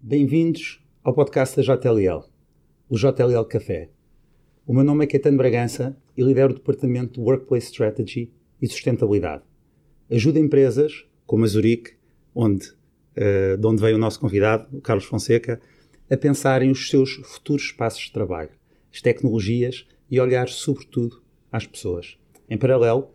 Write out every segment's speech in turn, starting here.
Bem-vindos ao podcast da JLL, o JLL Café. O meu nome é Caetano Bragança e lidero o Departamento de Workplace Strategy e Sustentabilidade. Ajudo empresas, como a Zurich, onde, uh, de onde veio o nosso convidado, o Carlos Fonseca, a pensarem os seus futuros espaços de trabalho, as tecnologias e olhar, sobretudo, às pessoas. Em paralelo,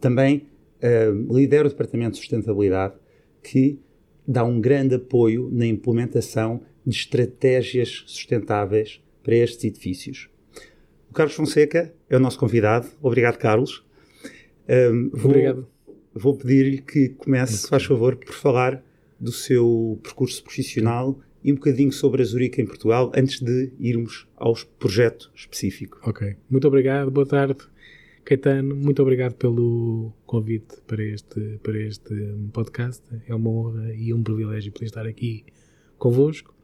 também uh, lidero o Departamento de Sustentabilidade, que dá um grande apoio na implementação de estratégias sustentáveis para estes edifícios. O Carlos Fonseca é o nosso convidado. Obrigado, Carlos. Um, vou, Obrigado. Vou pedir-lhe que comece, faz favor, por falar do seu percurso profissional e um bocadinho sobre a Zurica em Portugal, antes de irmos ao projeto específico. Ok. Muito obrigado. Boa tarde. Caetano, muito obrigado pelo convite para este, para este podcast. É uma honra e um privilégio poder estar aqui convosco.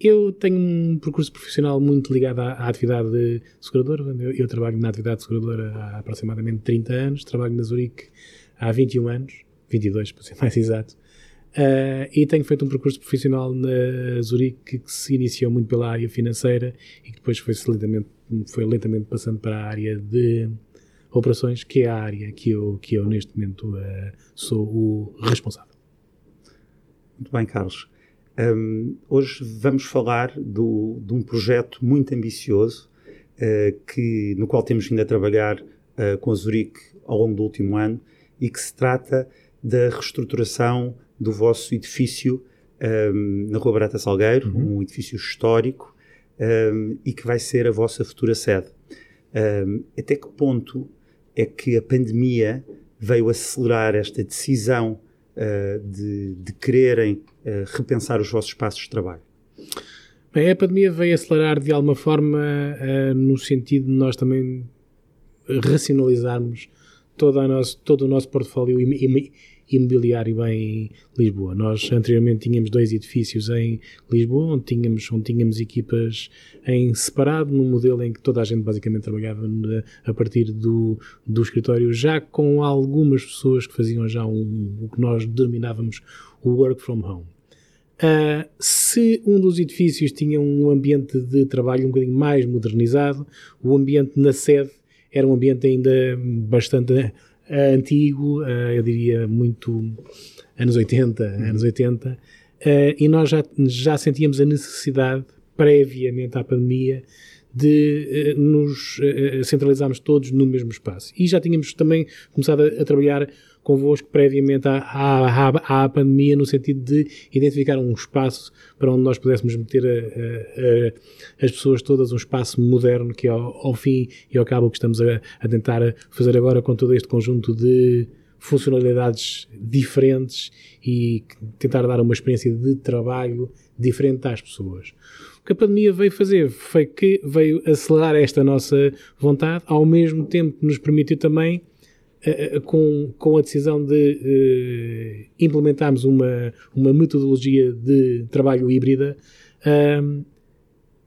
Eu tenho um percurso profissional muito ligado à, à atividade de seguradora. Eu, eu, trabalho na atividade seguradora há aproximadamente 30 anos, trabalho na Zurique há 21 anos, 22 para ser mais exato. Uh, e tenho feito um percurso profissional na Zurique que se iniciou muito pela área financeira e que depois foi foi lentamente passando para a área de operações, que é a área que eu, que eu neste momento uh, sou o responsável. Muito bem, Carlos. Um, hoje vamos falar do, de um projeto muito ambicioso uh, que, no qual temos vindo a trabalhar uh, com a Zurique ao longo do último ano e que se trata da reestruturação do vosso edifício um, na Rua Barata Salgueiro, uhum. um edifício histórico um, e que vai ser a vossa futura sede. até que ponto é que a pandemia veio acelerar esta decisão uh, de, de, quererem uh, repensar os vossos espaços de trabalho? Bem, a pandemia veio acelerar de alguma forma uh, no sentido de nós também racionalizarmos todo, nosso, todo o nosso portfólio imobiliário em Lisboa. Nós anteriormente tínhamos dois edifícios em Lisboa, onde tínhamos, onde tínhamos equipas em separado, num modelo em que toda a gente basicamente trabalhava a partir do, do escritório, já com algumas pessoas que faziam já um, o que nós denominávamos o work from home. Uh, se um dos edifícios tinha um ambiente de trabalho um bocadinho mais modernizado, o ambiente na sede era um ambiente ainda bastante antigo, uh, eu diria muito anos 80, uhum. anos 80, uh, e nós já, já sentíamos a necessidade, previamente à pandemia, de nos centralizarmos todos no mesmo espaço. E já tínhamos também começado a, a trabalhar convosco previamente à, à, à, pandemia, no sentido de identificar um espaço para onde nós pudéssemos meter a, as pessoas todas, um espaço moderno que ao, ao fim e ao cabo o que estamos a, tentar fazer agora com todo este conjunto de funcionalidades diferentes e tentar dar uma experiência de trabalho diferente às pessoas. O que a pandemia veio fazer foi que veio acelerar esta nossa vontade, ao mesmo tempo que nos permitiu também com, com a decisão de uh, implementarmos uma, uma metodologia de trabalho híbrida,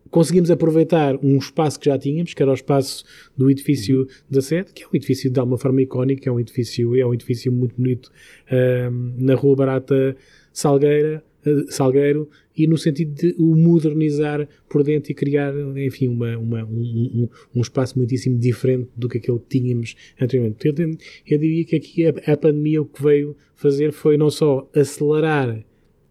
conseguimos aproveitar um espaço que já tínhamos, que era o espaço do edifício da sede, que é um edifício de alguma forma icónico, é um edifício, é um edifício muito bonito na Rua Barata Salgueira, Salgueiro, e no sentido de o modernizar por dentro e criar, enfim, uma, uma um, um, um, espaço muitíssimo diferente do que aquele que tínhamos anteriormente. Eu, eu diria que aqui a, a pandemia o que veio fazer foi não só acelerar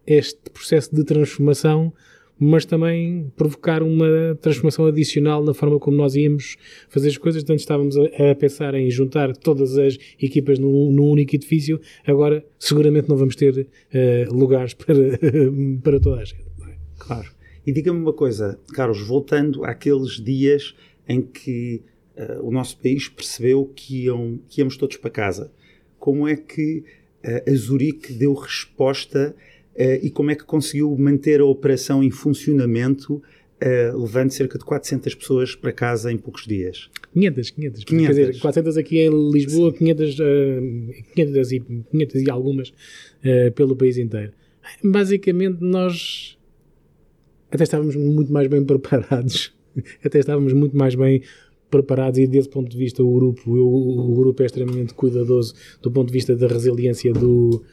este processo de transformação, mas também provocar uma transformação adicional na forma como nós íamos fazer as coisas. Antes estávamos a, a pensar em juntar todas as equipas num, num, único edifício, agora seguramente não vamos ter uh, lugares para, para toda a gente. É? Claro. E diga-me uma coisa, Carlos, voltando àqueles dias em que uh, o nosso país percebeu que, iam, que íamos todos para casa, como é que uh, a Zurique deu resposta Uh, e como é que conseguiu manter a operação em funcionamento, uh, levando cerca de 400 pessoas para casa em poucos dias? 500, 500. 500. Quer dizer, 400 aqui em Lisboa, 500, uh, 500, e, 500 e algumas uh, pelo país inteiro. Basicamente, nós até estávamos muito mais bem preparados. até estávamos muito mais bem preparados e desse ponto de vista o grupo, o grupo é extremamente cuidadoso do ponto de vista da resiliência do,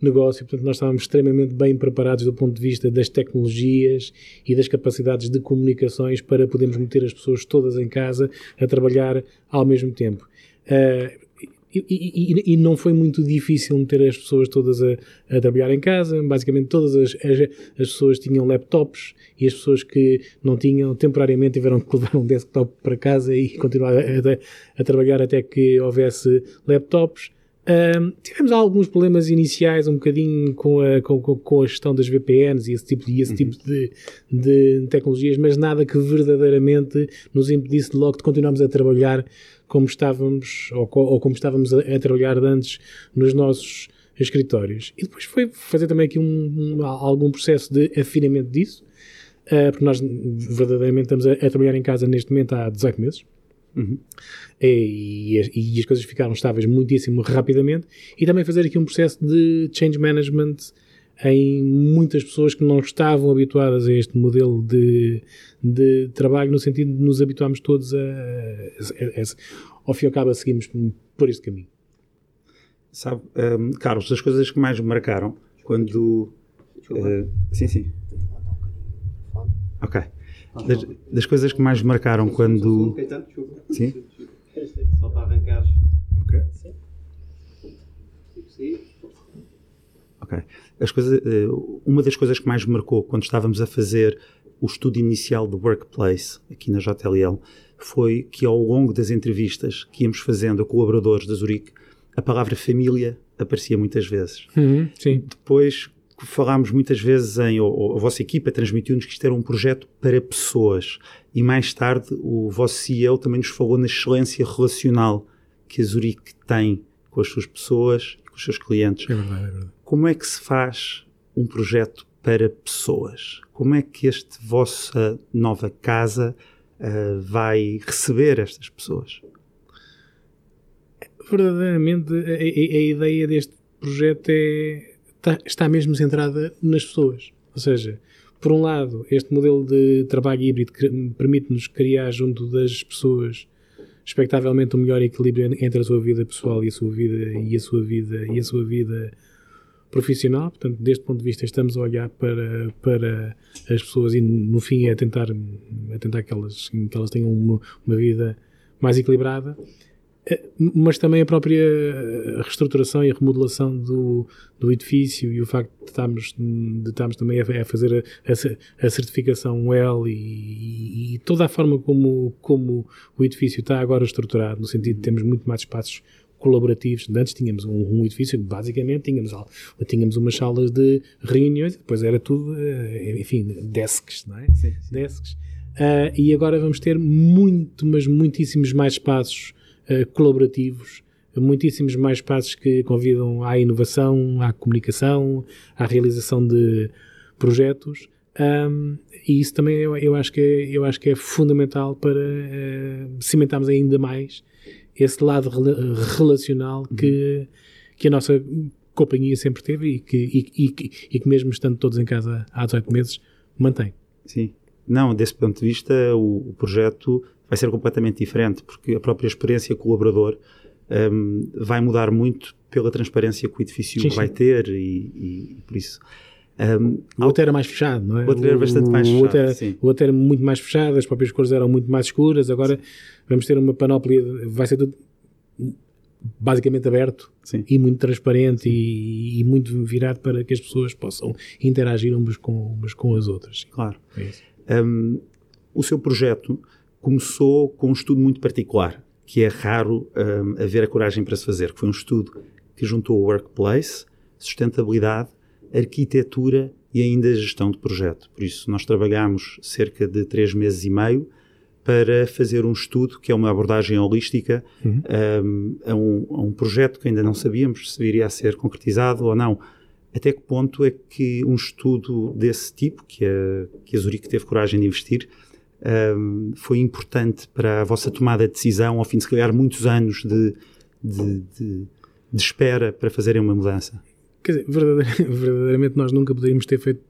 negócio, portanto nós estávamos extremamente bem preparados do ponto de vista das tecnologias e das capacidades de comunicações para podermos meter as pessoas todas em casa a trabalhar ao mesmo tempo. Uh, e, e, e, não foi muito difícil meter as pessoas todas a, a trabalhar em casa. Basicamente, todas as, as, as, pessoas tinham laptops e as pessoas que não tinham, temporariamente, tiveram que levar um desktop para casa e continuar a, a, a trabalhar até que houvesse laptops. Um, tivemos alguns problemas iniciais, um bocadinho com a, com, com a gestão das VPNs e esse tipo, e esse uhum. tipo de, de, tecnologias, mas nada que verdadeiramente nos impedisse logo de continuarmos a trabalhar como estávamos, ou, ou como estávamos a, a, trabalhar antes nos nossos escritórios. E depois foi fazer também aqui um, um, algum processo de afinamento disso, uh, porque nós verdadeiramente estamos a, a trabalhar em casa neste momento há 18 meses. Uhum. E, e, e, as coisas ficaram estáveis muitíssimo rapidamente. E também fazer aqui um processo de change management em muitas pessoas que não estavam habituadas a este modelo de, de trabalho, no sentido de nos habituarmos todos a, a, a, a ao fim e ao cabo, a seguirmos por este caminho. Sabe, um, Carlos, das coisas que mais me marcaram quando. Uh, sim, sim. Ok. Das, das coisas que mais marcaram quando. Sim? Só para arrancar. Ok. Ok. As coisas, eh, uma das coisas que mais me marcou quando estávamos a fazer o estudo inicial do Workplace aqui na JLL foi que ao longo das entrevistas que íamos fazendo a colaboradores da Zurique, a palavra família aparecia muitas vezes. Uhum, sim. Depois falámos muitas vezes em, ou, ou a vossa equipa transmitiu-nos que isto era um projeto para pessoas e mais tarde o vosso CEO também nos falou na excelência relacional que a Zurique tem com as suas pessoas e com os seus clientes. É verdade, é verdade. Como é que se faz um projeto para pessoas? Como é que esta vossa nova casa uh, vai receber estas pessoas? Verdadeiramente, a, a, a ideia deste projeto é está, está mesmo centrada nas pessoas. Ou seja, por um lado, este modelo de trabalho híbrido permite-nos criar junto das pessoas expectavelmente um melhor equilíbrio entre a sua vida pessoal e a sua vida e a sua vida e a sua vida profissional. Portanto, deste ponto de vista, estamos a olhar para, para as pessoas e no fim é tentar, é tentar que, elas, que elas tenham uma, uma vida mais equilibrada. Eh, mas também a própria reestruturação e a remodelação do, do edifício e o facto de estarmos, de estarmos também a, a fazer a, a, a certificação WELL e, e, toda a forma como, como o edifício está agora estruturado, no sentido de termos muito mais espaços colaborativos. Antes tínhamos um, um edifício que basicamente tínhamos, tínhamos umas salas de reuniões, depois era tudo, eh, enfim, desks, não é? Sim, sim. Desks. Uh, e agora vamos ter muito, mas muitíssimos mais espaços colaborativos, muitíssimos mais espaços que convidam à inovação, à comunicação, à realização de projetos. Um, e isso também eu, eu, acho que é, eu acho que é fundamental para uh, cimentarmos ainda mais esse lado relacional que, que a nossa companhia sempre teve e que, e, e, e que mesmo estando todos em casa há 18 meses, mantém. Sim. Não, desse ponto de vista, o, o projeto vai ser completamente diferente, porque a própria experiência colaborador um, vai mudar muito pela transparência que o edifício sim, vai sim. ter e, e, por isso. Um, o outro era mais fechado, não é? O outro era bastante mais fechado. O outro, era, o outro era muito mais fechado, as próprias cores eram muito mais escuras. Agora sim. vamos ter uma panóplia, vai ser tudo basicamente aberto Sim. e muito transparente e, e, muito virado para que as pessoas possam interagir umas com, umas com as outras. Claro. É um, o seu projeto começou com um estudo muito particular, que é raro um, haver a coragem para se fazer, que foi um estudo que juntou o workplace, sustentabilidade, arquitetura e ainda a gestão de projeto. Por isso, nós trabalhamos cerca de três meses e meio para fazer um estudo que é uma abordagem holística uhum. um, a, um, a, um, projeto que ainda não sabíamos se viria a ser concretizado ou não. Até que ponto é que um estudo desse tipo, que a, que a Zurique teve coragem de investir, um, foi importante para a vossa tomada de decisão, ao fim de se calhar muitos anos de, de, de, de espera para fazerem uma mudança? Quer dizer, verdadeiramente nós nunca poderíamos ter feito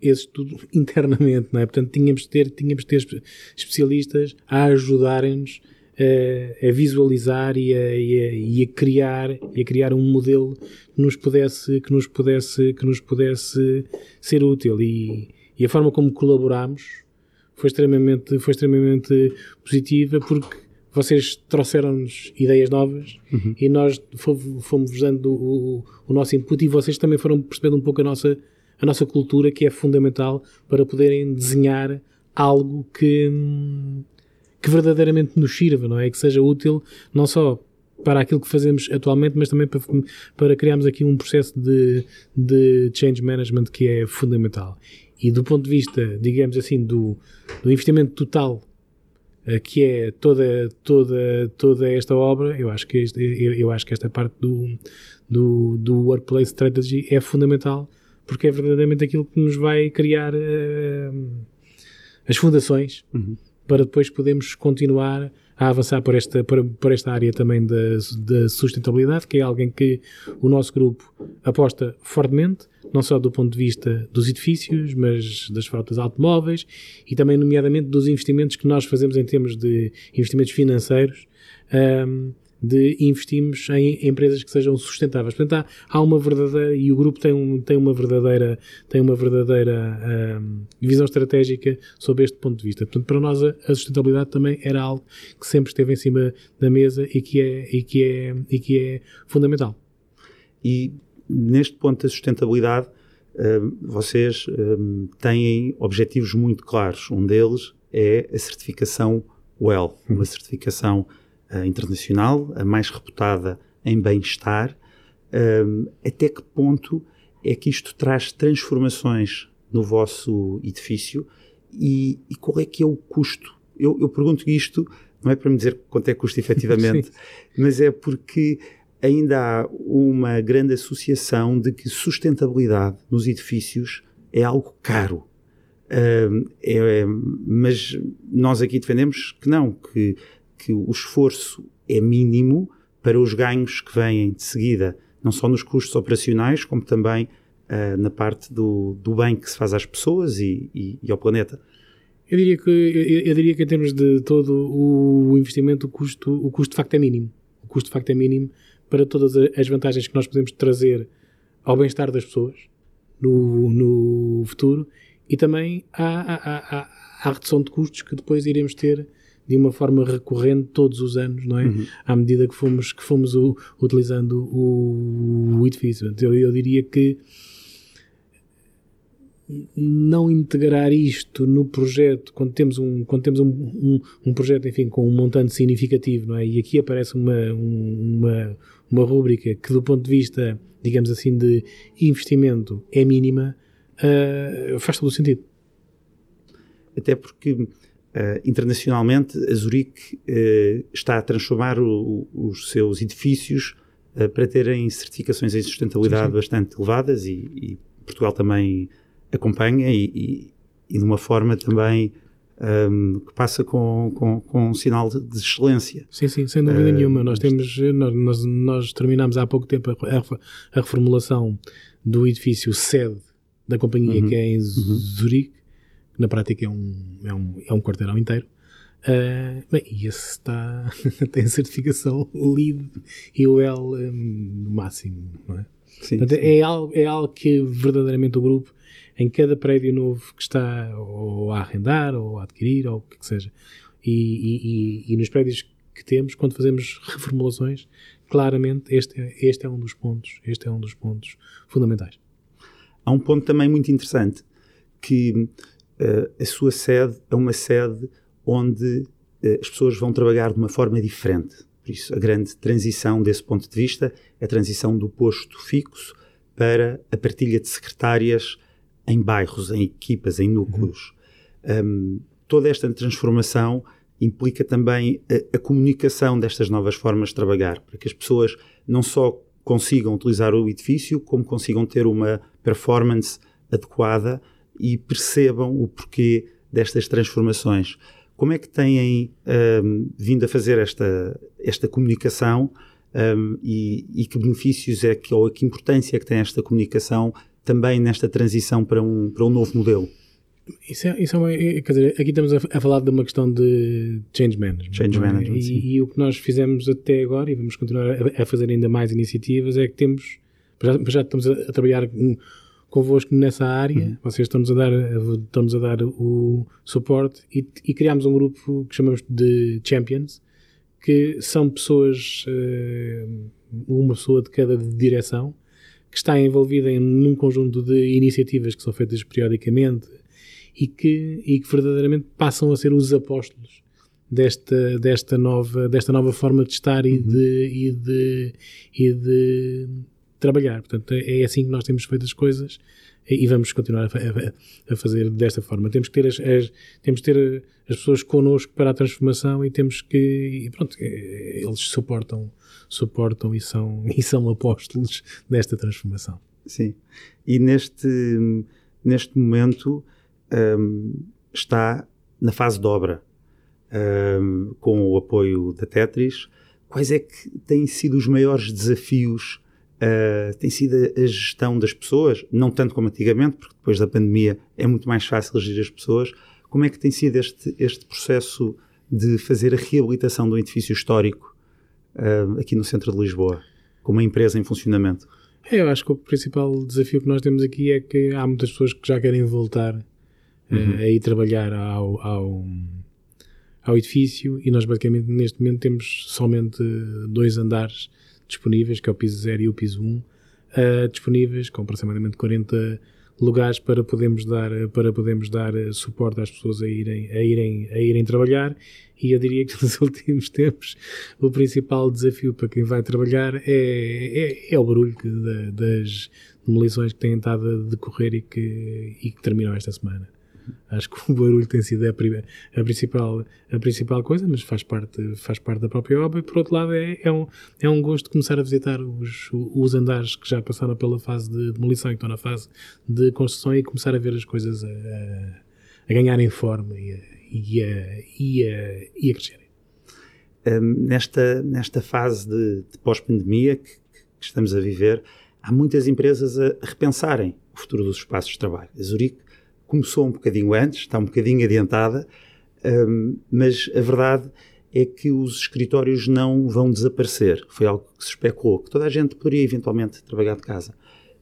esse estudo internamente, não é? Portanto, tínhamos de ter, tínhamos de ter especialistas a ajudarem-nos a, a visualizar e a, e, a, e a, criar e a criar um modelo que nos pudesse que nos pudesse que nos pudesse ser útil e, e a forma como colaboramos foi extremamente foi extremamente positiva porque vocês trouxeram-nos ideias novas uhum. e nós fomos dando o, o, nosso input e vocês também foram percebendo um pouco a nossa a nossa cultura que é fundamental para poderem desenhar algo que que verdadeiramente nos sirva, não é? Que seja útil não só para aquilo que fazemos atualmente, mas também para, para criarmos aqui um processo de, de change management que é fundamental. E do ponto de vista, digamos assim, do, do investimento total uh, que é toda, toda, toda esta obra, eu acho que, este, eu, eu, acho que esta parte do, do, do Workplace Strategy é fundamental porque é verdadeiramente aquilo que nos vai criar uh, as fundações uhum. para depois podermos continuar a avançar por esta, por, por esta área também da, da, sustentabilidade, que é alguém que o nosso grupo aposta fortemente, não só do ponto de vista dos edifícios, mas das frotas automóveis e também, nomeadamente, dos investimentos que nós fazemos em termos de investimentos financeiros. Um, de investimos em empresas que sejam sustentáveis. Portanto, há, há uma verdadeira, e o grupo tem, um, tem uma verdadeira, tem uma verdadeira um, visão estratégica sobre este ponto de vista. Portanto, para nós a, a, sustentabilidade também era algo que sempre esteve em cima da mesa e que é, e que é, e que é fundamental. E neste ponto da sustentabilidade, hum, vocês hum, têm objetivos muito claros. Um deles é a certificação WELL, uma uhum. certificação uh, internacional, a mais reputada em bem-estar. Um, até que ponto é que isto traz transformações no vosso edifício e, e qual é que é o custo? Eu, eu, pergunto isto, não é para me dizer quanto é que custa efetivamente, mas é porque ainda há uma grande associação de que sustentabilidade nos edifícios é algo caro. Um, é, mas nós aqui defendemos que não, que que o esforço é mínimo para os ganhos que vêm de seguida, não só nos custos operacionais, como também uh, na parte do, do bem que se faz às pessoas e, e, e ao planeta. Eu diria, que, eu, eu, diria que em termos de todo o investimento, o custo, o custo de facto é mínimo. O custo de facto é mínimo para todas as vantagens que nós podemos trazer ao bem-estar das pessoas no, no futuro e também à, à, à, à redução de custos que depois iremos ter de uma forma recorrente todos os anos, não é? Uhum. À medida que fomos, que fomos o, utilizando o, o edifício. Eu, eu diria que não integrar isto no projeto quando temos um quando temos um, um, um, projeto enfim com um montante significativo não é e aqui aparece uma uma uma rúbrica que do ponto de vista digamos assim de investimento é mínima uh, faz todo o sentido até porque Uh, internacionalmente, a Zurique uh, está a transformar o, o, os seus edifícios para terem certificações em sustentabilidade sim, sim. bastante elevadas e, e, Portugal também acompanha e, e, e de uma forma também um, que passa com, com, com, um sinal de, excelência. Sim, sim, sem dúvida nenhuma. Nós temos, nós, nós, terminamos há pouco tempo a, reformulação do edifício sede da companhia uhum, que é em uhum. Zurique que na prática é um, é um, é um quarteirão inteiro. Uh, bem, e esse está, tem certificação LEED e o L um, no máximo, não é? Sim, Portanto, sim. É, algo, é algo que verdadeiramente o grupo, em cada prédio novo que está ou a arrendar ou a adquirir ou o que, que seja, e, e, e, nos prédios que temos, quando fazemos reformulações, claramente este, este é um dos pontos, este é um dos pontos fundamentais. Há um ponto também muito interessante que uh, a sua sede é uma sede onde uh, as pessoas vão trabalhar de uma forma diferente. Por isso, a grande transição desse ponto de vista é a transição do posto fixo para a partilha de secretárias em bairros, em equipas, em núcleos. Uhum. Um, toda esta transformação implica também a, a, comunicação destas novas formas de trabalhar, para que as pessoas não só consigam utilizar o edifício, como consigam ter uma performance adequada e percebam o porquê destas transformações. Como é que têm um, vindo a fazer esta, esta comunicação um, e, e, que benefícios é que, ou que importância é que tem esta comunicação também nesta transição para um, para um novo modelo? Isso é, isso é uma, é, quer dizer, aqui estamos a, a, falar de uma questão de change management. Change é? management, e, e, o que nós fizemos até agora, e vamos continuar a, a fazer ainda mais iniciativas, é que temos, já, já estamos a, a trabalhar com, convosco nessa área, uhum. vocês estão-nos a dar, estão a dar o suporte e, e criámos um grupo que chamamos de Champions, que são pessoas, eh, uma pessoa de cada direção, que está envolvida em num conjunto de iniciativas que são feitas periodicamente e que, e que verdadeiramente passam a ser os apóstolos desta, desta, nova, desta nova forma de estar e, uhum. de, e, de, e de trabalhar. Portanto, é, é assim que nós temos feito as coisas e vamos continuar a, a, fazer desta forma. Temos que ter as, as, temos que ter as pessoas connosco para a transformação e temos que e pronto, é, eles suportam suportam e são e são apóstolos desta transformação. Sim. E neste neste momento um, está na fase de obra um, com o apoio da Tetris. Quais é que têm sido os maiores desafios uh, tem sido a gestão das pessoas, não tanto como antigamente, porque depois da pandemia é muito mais fácil gerir as pessoas. Como é que tem sido este, este processo de fazer a reabilitação do edifício histórico uh, aqui no centro de Lisboa, com uma empresa em funcionamento? É, eu acho que o principal desafio que nós temos aqui é que há muitas pessoas que já querem voltar uh, uhum. a ir trabalhar ao, ao, ao edifício e nós basicamente neste momento temos somente dois andares disponíveis, que é o piso 0 e o piso 1, uh, disponíveis com aproximadamente 40 lugares para podermos dar para podermos dar eh, suporte às pessoas a irem a irem a irem trabalhar e eu diria que nos últimos tempos o principal desafio para quem vai trabalhar é, é, é o barulho que, da, das demolições que têm estado a decorrer e que, e que terminam esta semana. Acho que o barulho tem sido a, a, principal, a principal coisa, mas faz parte, faz parte da própria obra. E por outro lado, é, é, um, é um gosto começar a visitar os, os andares que já passaram pela fase de demolição e estão na fase de construção e começar a ver as coisas a, a, a ganharem forma e a, e a, e a, e a crescerem. Um, nesta, nesta fase de, de pós-pandemia que, que, estamos a viver, há muitas empresas a repensarem o futuro dos espaços de trabalho. A Zurique começou um bocadinho antes, está um bocadinho adiantada, um, mas a verdade é que os escritórios não vão desaparecer. Foi algo que se especulou, que toda a gente poderia eventualmente trabalhar de casa.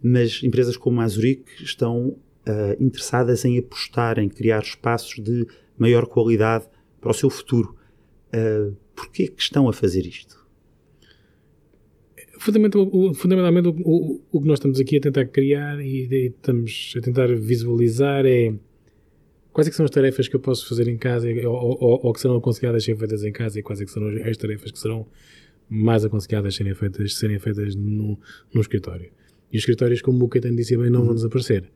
Mas empresas como a Zurich estão uh, interessadas em apostar, em criar espaços de maior qualidade para o seu futuro. Uh, Porquê que estão a fazer isto? Fundamentalmente, fundamentalmente o, o, o, que nós estamos aqui a tentar criar e, e, estamos a tentar visualizar é quais é que são as tarefas que eu posso fazer em casa ou, ou, ou que serão aconselhadas serem feitas em casa e quais é que serão as tarefas que serão mais aconselhadas serem feitas, serem feitas no, no escritório. E os escritórios, como o Caetano disse bem, não vão uhum. desaparecer.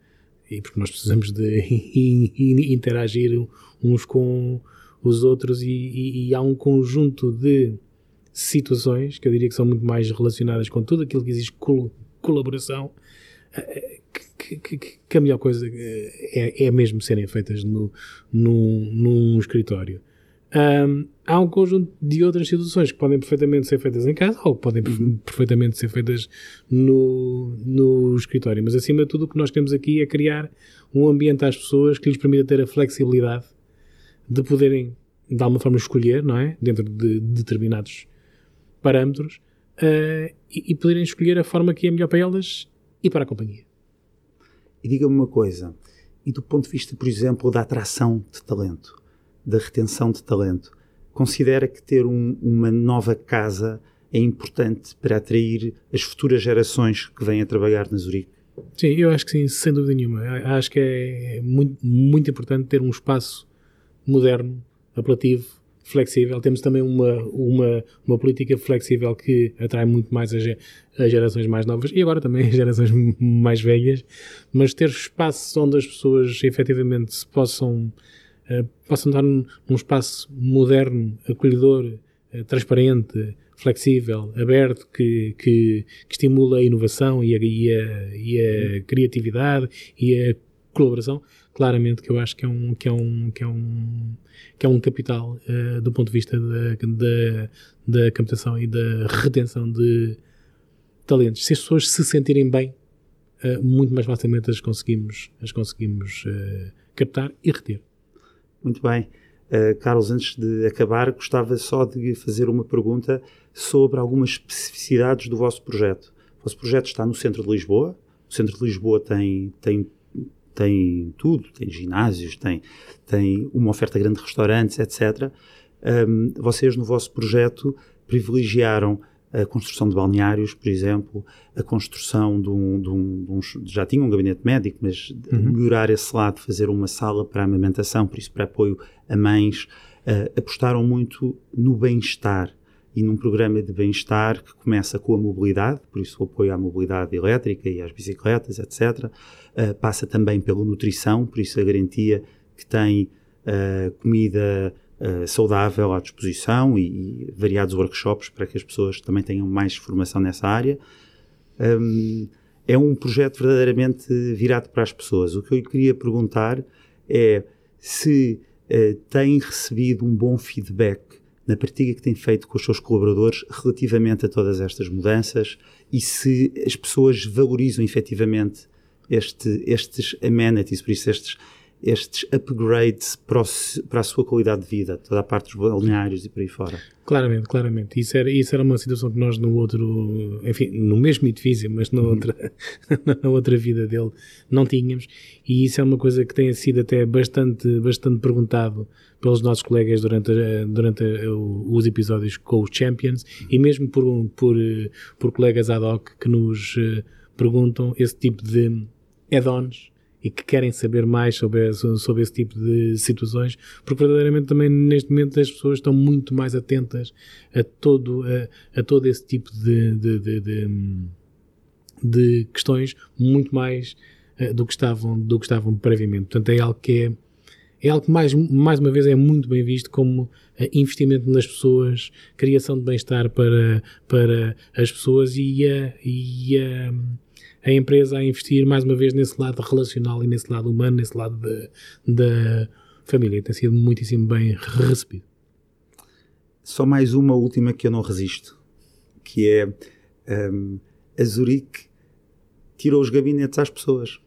E porque nós precisamos de interagir uns com os outros e, e, e há um conjunto de situações que eu diria que são muito mais relacionadas com tudo aquilo que existe col colaboração eh, que, que, que, a melhor coisa eh, é, é mesmo serem feitas no, no, num escritório. Um, há um conjunto de outras situações que podem perfeitamente ser feitas em casa ou podem uhum. perfeitamente ser feitas no, no escritório. Mas acima de tudo, o que nós queremos aqui é criar um ambiente às pessoas que lhes permita ter a flexibilidade de poderem, de alguma forma, escolher, não é? Dentro de determinados parâmetros uh, e, e, poderem escolher a forma que é melhor para elas e para a companhia. E diga-me uma coisa, e do ponto de vista, por exemplo, da atração de talento, da retenção de talento, considera que ter um, uma nova casa é importante para atrair as futuras gerações que vêm a trabalhar na Zurique? Sim, eu acho que sim, sem dúvida nenhuma. Acho que é muito, muito importante ter um espaço moderno, apelativo, flexível. Temos também uma, uma, uma política flexível que atrai muito mais as, as gerações mais novas e agora também as gerações mais velhas, mas ter espaços onde as pessoas efetivamente se possam, uh, possam estar num, num espaço moderno, acolhedor, uh, transparente, flexível, aberto, que, que, que, estimula a inovação e a, e a, e a criatividade e a colaboração, claramente que eu acho que é um, que é um, que é um, que é um capital uh, do ponto de vista da, da, da captação e da retenção de talentos. Se as pessoas se sentirem bem uh, muito mais facilmente as conseguimos, as conseguimos uh, captar e reter. Muito bem. Uh, Carlos, antes de acabar, gostava só de fazer uma pergunta sobre algumas especificidades do vosso projeto. O vosso projeto está no centro de Lisboa. O centro de Lisboa tem, tem, tem tudo, tem ginásios, tem, tem uma oferta grande de restaurantes, etc. Um, vocês, no vosso projeto, privilegiaram a construção de balneários, por exemplo, a construção de um, de um, de um já tinha um gabinete médico, mas uhum. melhorar esse lado, fazer uma sala para amamentação, por isso para apoio a mães, uh, apostaram muito no bem-estar e num programa de bem-estar que começa com a mobilidade, por isso o apoio à mobilidade elétrica e às bicicletas, etc. Uh, eh, passa também pela nutrição, por isso a garantia que tem uh, comida uh, saudável à disposição e, e, variados workshops para que as pessoas também tenham mais formação nessa área. Um, é um projeto verdadeiramente virado para as pessoas. O que eu queria perguntar é se tem recebido um bom feedback na partilha que tem feito com os seus colaboradores relativamente a todas estas mudanças e se as pessoas valorizam efetivamente este, estes amenities, por isso estes, estes upgrades para, a sua qualidade de vida, toda a parte dos balneários e por aí fora. Claramente, claramente. Isso era, isso era uma situação que nós no outro, enfim, no mesmo edifício, mas na, outra, na outra vida dele não tínhamos. E isso é uma coisa que tem sido até bastante, bastante perguntado pelos nossos colegas durante, durante os episódios com os Champions e mesmo por, por, por colegas ad hoc que nos eh, perguntam esse tipo de add-ons e que querem saber mais sobre, sobre esse tipo de situações, porque verdadeiramente também neste momento as pessoas estão muito mais atentas a todo, a, a todo esse tipo de, de, de, de, de questões, muito mais uh, do, que estavam, do que estavam previamente. Portanto, é algo que é, é algo que mais, mais uma vez é muito bem visto como uh, investimento nas pessoas, criação de bem-estar para, para as pessoas e a, e a a empresa a investir mais uma vez nesse lado relacional e nesse lado humano, nesse lado da família. Tem sido muitíssimo bem recebido. Só mais uma última que eu não resisto, que é um, a Zurique tirou os gabinetes às pessoas.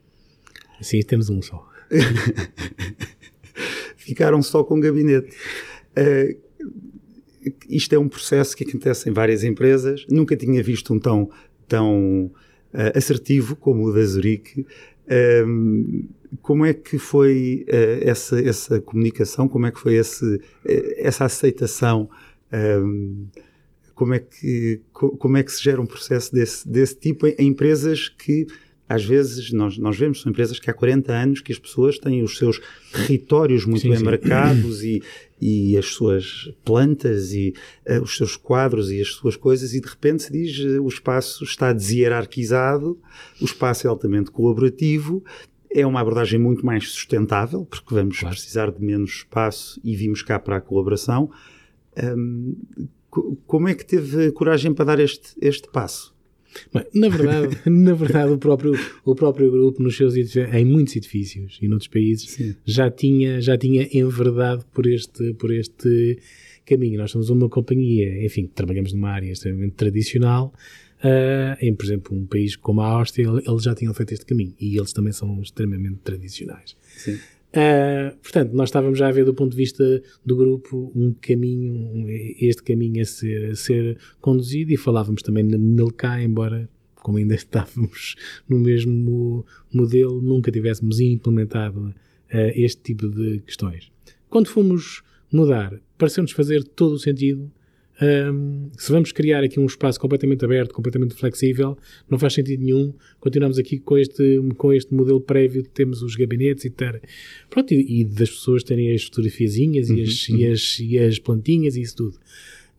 Sim, temos um só. Ficaram só com gabinete. Uh, isto é um processo que acontece em várias empresas. Nunca tinha visto um tão, tão uh, assertivo como o da Zurique. Um, como é que foi uh, essa, essa comunicação? Como é que foi esse, uh, essa aceitação? Um, como, é que, co como é que se gera um processo desse, desse tipo em, em empresas que às vezes nós, nós vemos, são empresas que há 40 anos que as pessoas têm os seus territórios muito sim, bem sim. marcados e, e as suas plantas e uh, os seus quadros e as suas coisas e de repente se diz uh, o espaço está deshierarquizado, o espaço é altamente colaborativo, é uma abordagem muito mais sustentável porque vamos claro. precisar de menos espaço e vimos cá para a colaboração. Um, como é que teve coragem para dar este, este passo? Bem, na verdade, na verdade o, próprio, o próprio grupo, nos seus em muitos edifícios e noutros países, já tinha, já tinha enverdado por este, por este caminho. Nós somos uma companhia, enfim, trabalhamos numa área extremamente tradicional. Uh, em, por exemplo, um país como a Áustria, eles já tinham feito este caminho e eles também são extremamente tradicionais. Sim. Uh, portanto, nós estávamos já a ver do ponto de vista do grupo um caminho, um, este caminho a ser, a ser conduzido e falávamos também nele cá, embora como ainda estávamos no mesmo modelo, nunca tivéssemos implementado uh, este tipo de questões. Quando fomos mudar, pareceu-nos fazer todo o sentido um, se vamos criar aqui um espaço completamente aberto, completamente flexível, não faz sentido nenhum. Continuamos aqui com este, com este modelo prévio de temos os gabinetes e ter. Pronto, e, e das pessoas terem as fotografiazinhas uhum, e, as, uhum. e, as, e as plantinhas e isso tudo.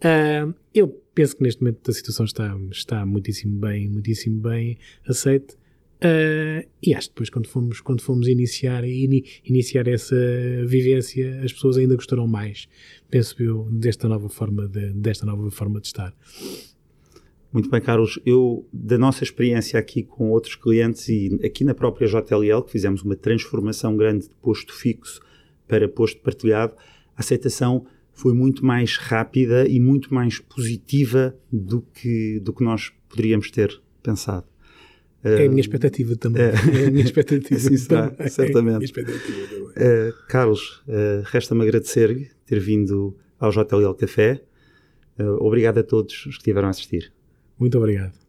Uh, eu penso que neste momento a situação está, está muitíssimo bem, muitíssimo bem aceite. Uh, e acho que depois, quando fomos, quando fomos iniciar, in, iniciar essa vivência, as pessoas ainda gostaram mais, penso eu, desta nova forma de, desta nova forma de estar. Muito bem, Carlos. Eu, da nossa experiência aqui com outros clientes e aqui na própria JLL, que fizemos uma transformação grande de posto fixo para posto partilhado, a aceitação foi muito mais rápida e muito mais positiva do que, do que nós poderíamos ter pensado. É a minha expectativa também. É, é a minha expectativa. Assim será, certamente. Uh, Carlos, uh, resta-me agradecer ter vindo ao JLL Café. Uh, obrigado a todos os que estiveram a assistir. Muito obrigado.